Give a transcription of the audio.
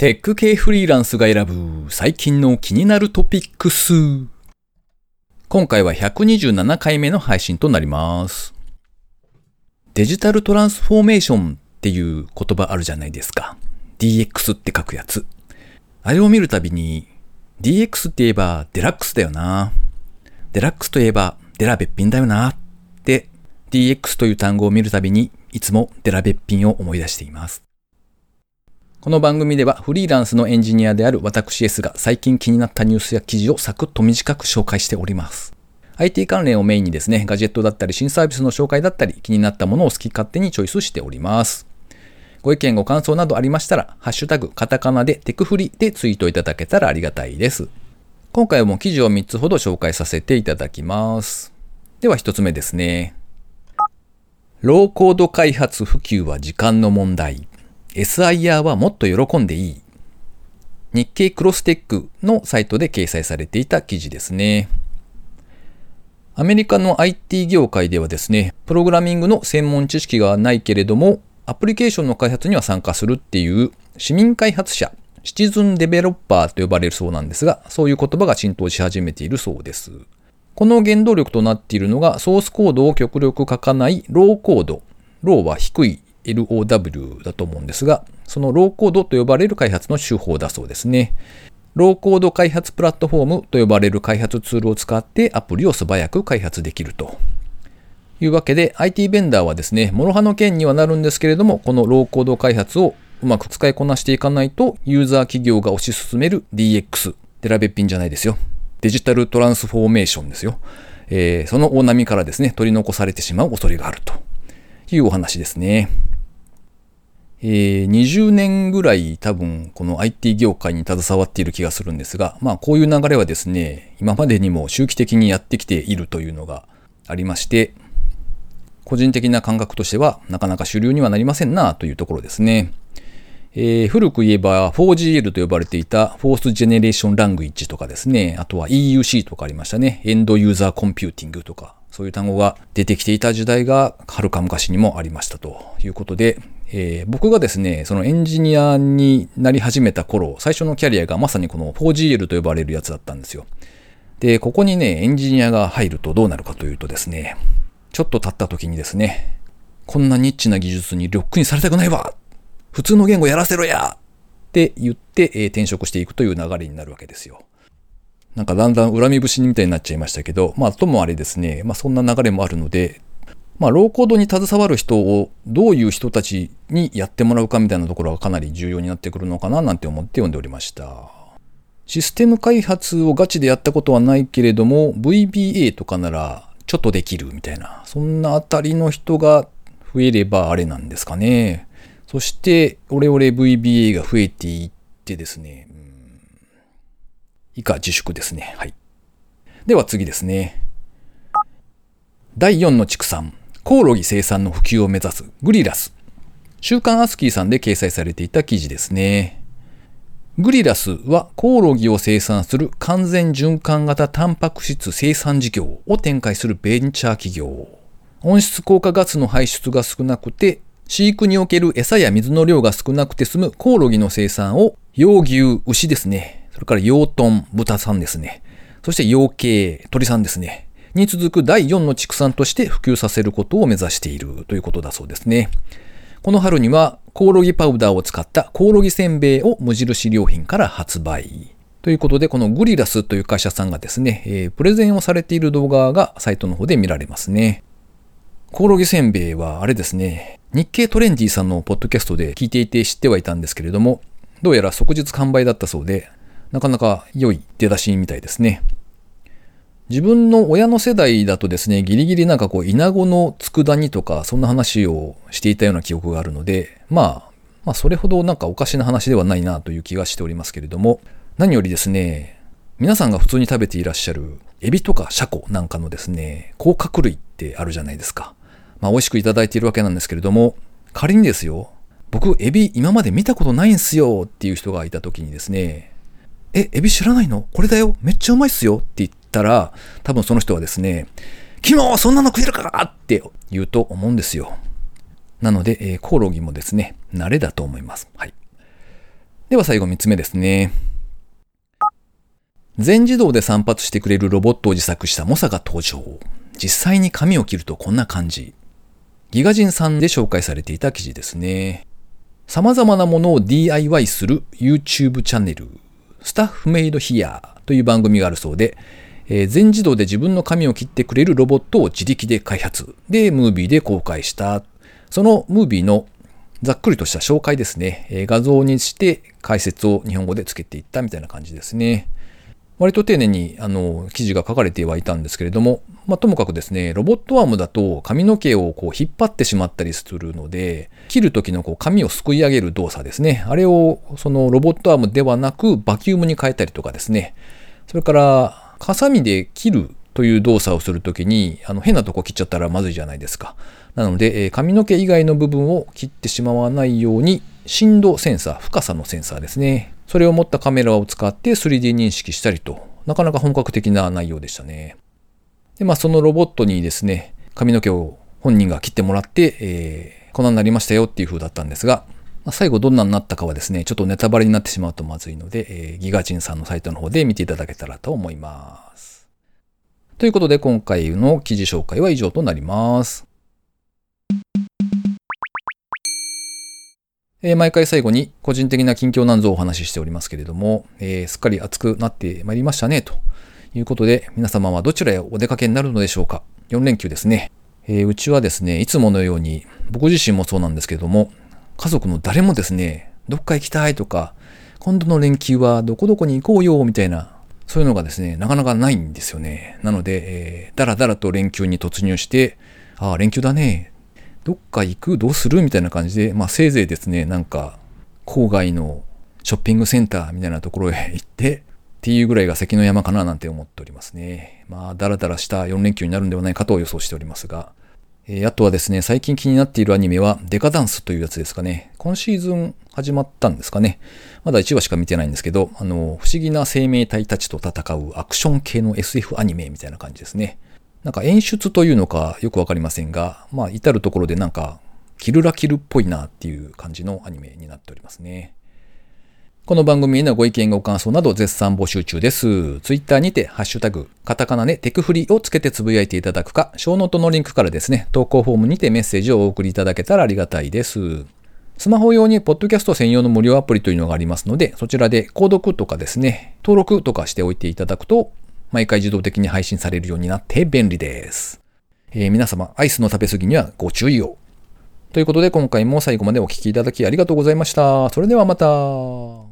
テック系フリーランスが選ぶ最近の気になるトピックス。今回は127回目の配信となります。デジタルトランスフォーメーションっていう言葉あるじゃないですか。DX って書くやつ。あれを見るたびに DX って言えばデラックスだよな。デラックスといえばデラべっぴんだよな。って DX という単語を見るたびにいつもデラべっぴんを思い出しています。この番組ではフリーランスのエンジニアである私 S が最近気になったニュースや記事をサクッと短く紹介しております。IT 関連をメインにですね、ガジェットだったり新サービスの紹介だったり気になったものを好き勝手にチョイスしております。ご意見ご感想などありましたら、ハッシュタグカタカナでテクフリでツイートいただけたらありがたいです。今回も記事を3つほど紹介させていただきます。では1つ目ですね。ローコード開発普及は時間の問題。SIR はもっと喜んでいい。日経クロステックのサイトで掲載されていた記事ですね。アメリカの IT 業界ではですね、プログラミングの専門知識がないけれども、アプリケーションの開発には参加するっていう市民開発者、シチズンデベロッパーと呼ばれるそうなんですが、そういう言葉が浸透し始めているそうです。この原動力となっているのがソースコードを極力書かないローコード。ローは低い LOW だと思うんですが、そのローコードと呼ばれる開発の手法だそうですね。ローコード開発プラットフォームと呼ばれる開発ツールを使ってアプリを素早く開発できると。いうわけで IT ベンダーはですね、諸刃の剣にはなるんですけれども、このローコード開発をうまく使いこなしていかないと、ユーザー企業が推し進める DX、デラべっぴんじゃないですよ。デジタルトランスフォーメーションですよ。えー、その大波からですね、取り残されてしまう恐れがあるというお話ですね。えー、20年ぐらい多分この IT 業界に携わっている気がするんですが、まあこういう流れはですね、今までにも周期的にやってきているというのがありまして、個人的な感覚としてはなかなか主流にはなりませんなというところですね。えー、古く言えば 4GL と呼ばれていた Fourth Generation Language とかですね、あとは EUC とかありましたね。エンドユーザーコンピューティングとか、そういう単語が出てきていた時代がはるか昔にもありましたということで、えー、僕がですね、そのエンジニアになり始めた頃、最初のキャリアがまさにこの 4GL と呼ばれるやつだったんですよ。で、ここにね、エンジニアが入るとどうなるかというとですね、ちょっと経った時にですね、こんなニッチな技術にロックにされたくないわ普通の言語やらせろやって言って、えー、転職していくという流れになるわけですよ。なんかだんだん恨み節みたいになっちゃいましたけど、まあともあれですね、まあそんな流れもあるので、まあローコードに携わる人をどういう人たちにやってもらうかみたいなところがかなり重要になってくるのかななんて思って読んでおりました。システム開発をガチでやったことはないけれども、VBA とかならちょっとできるみたいな、そんなあたりの人が増えればあれなんですかね。そして、オレオレ VBA が増えていってですね、以下自粛ですね。はい。では次ですね。第4の畜産、コオロギ生産の普及を目指すグリラス。週刊アスキーさんで掲載されていた記事ですね。グリラスはコオロギを生産する完全循環型タンパク質生産事業を展開するベンチャー企業。温室効果ガスの排出が少なくて飼育における餌や水の量が少なくて済むコオロギの生産を養牛、牛ですね。それから養豚、豚さんですね。そして養鶏、鳥さんですね。に続く第4の畜産として普及させることを目指しているということだそうですね。この春にはコオロギパウダーを使ったコオロギせんべいを無印良品から発売。ということで、このグリラスという会社さんがですね、えー、プレゼンをされている動画がサイトの方で見られますね。コオロギせんべいはあれですね、日経トレンディさんのポッドキャストで聞いていて知ってはいたんですけれども、どうやら即日完売だったそうで、なかなか良い出だしみたいですね。自分の親の世代だとですね、ギリギリなんかこう、稲子の佃煮とか、そんな話をしていたような記憶があるので、まあ、まあ、それほどなんかおかしな話ではないなという気がしておりますけれども、何よりですね、皆さんが普通に食べていらっしゃる、エビとかシャコなんかのですね、甲殻類ってあるじゃないですか。まあ、美味しくいただいているわけなんですけれども、仮にですよ、僕、エビ今まで見たことないんすよっていう人がいた時にですね、え、エビ知らないの？これだよめっちゃうまいっすよって言ったら、多分その人はですね、昨日そんなの食えるからって言うと思うんですよ。なので、えー、コオロギもですね、慣れだと思います。はい。では最後3つ目ですね。全自動で散髪してくれるロボットを自作したモサが登場。実際に髪を切るとこんな感じ。ギガ人さんで紹介されていた記事ですね。様々なものを DIY する YouTube チャンネル、スタッフメイドヒアーという番組があるそうで、えー、全自動で自分の髪を切ってくれるロボットを自力で開発。で、ムービーで公開した。そのムービーのざっくりとした紹介ですね。えー、画像にして解説を日本語でつけていったみたいな感じですね。割と丁寧にあの記事が書かれてはいたんですけれども、まあ、ともかくですね、ロボットアームだと髪の毛をこう引っ張ってしまったりするので、切る時のこう髪をすくい上げる動作ですね。あれをそのロボットアームではなくバキュームに変えたりとかですね。それからハサミで切るという動作をするときに、あの変なとこ切っちゃったらまずいじゃないですか。なので、え髪の毛以外の部分を切ってしまわないように、振動センサー、深さのセンサーですね。それを持ったカメラを使って 3D 認識したりと、なかなか本格的な内容でしたね。で、まあそのロボットにですね、髪の毛を本人が切ってもらって、えー、こんなになりましたよっていう風だったんですが、まあ、最後どんなになったかはですね、ちょっとネタバレになってしまうとまずいので、えー、ギガチンさんのサイトの方で見ていただけたらと思います。ということで今回の記事紹介は以上となります。えー、毎回最後に個人的な近況なんぞをお話ししておりますけれども、えー、すっかり暑くなってまいりましたね、ということで、皆様はどちらへお出かけになるのでしょうか ?4 連休ですね。えー、うちはですね、いつものように、僕自身もそうなんですけれども、家族の誰もですね、どっか行きたいとか、今度の連休はどこどこに行こうよ、みたいな、そういうのがですね、なかなかないんですよね。なので、えー、だらだらと連休に突入して、ああ、連休だね。どっか行くどうするみたいな感じで、まあせいぜいですね、なんか、郊外のショッピングセンターみたいなところへ行って、っていうぐらいが関の山かななんて思っておりますね。まあ、だらだらした4連休になるんではないかと予想しておりますが、えー、あとはですね、最近気になっているアニメはデカダンスというやつですかね。今シーズン始まったんですかね。まだ1話しか見てないんですけど、あの、不思議な生命体たちと戦うアクション系の SF アニメみたいな感じですね。なんか演出というのかよくわかりませんが、まあ至るところでなんかキルラキルっぽいなっていう感じのアニメになっておりますね。この番組へのご意見ご感想など絶賛募集中です。ツイッターにて、ハッシュタグ、カタカナでテクフリをつけてつぶやいていただくか、ショーノートのリンクからですね、投稿フォームにてメッセージをお送りいただけたらありがたいです。スマホ用にポッドキャスト専用の無料アプリというのがありますので、そちらで購読とかですね、登録とかしておいていただくと、毎回自動的に配信されるようになって便利です。えー、皆様、アイスの食べ過ぎにはご注意を。ということで今回も最後までお聴きいただきありがとうございました。それではまた。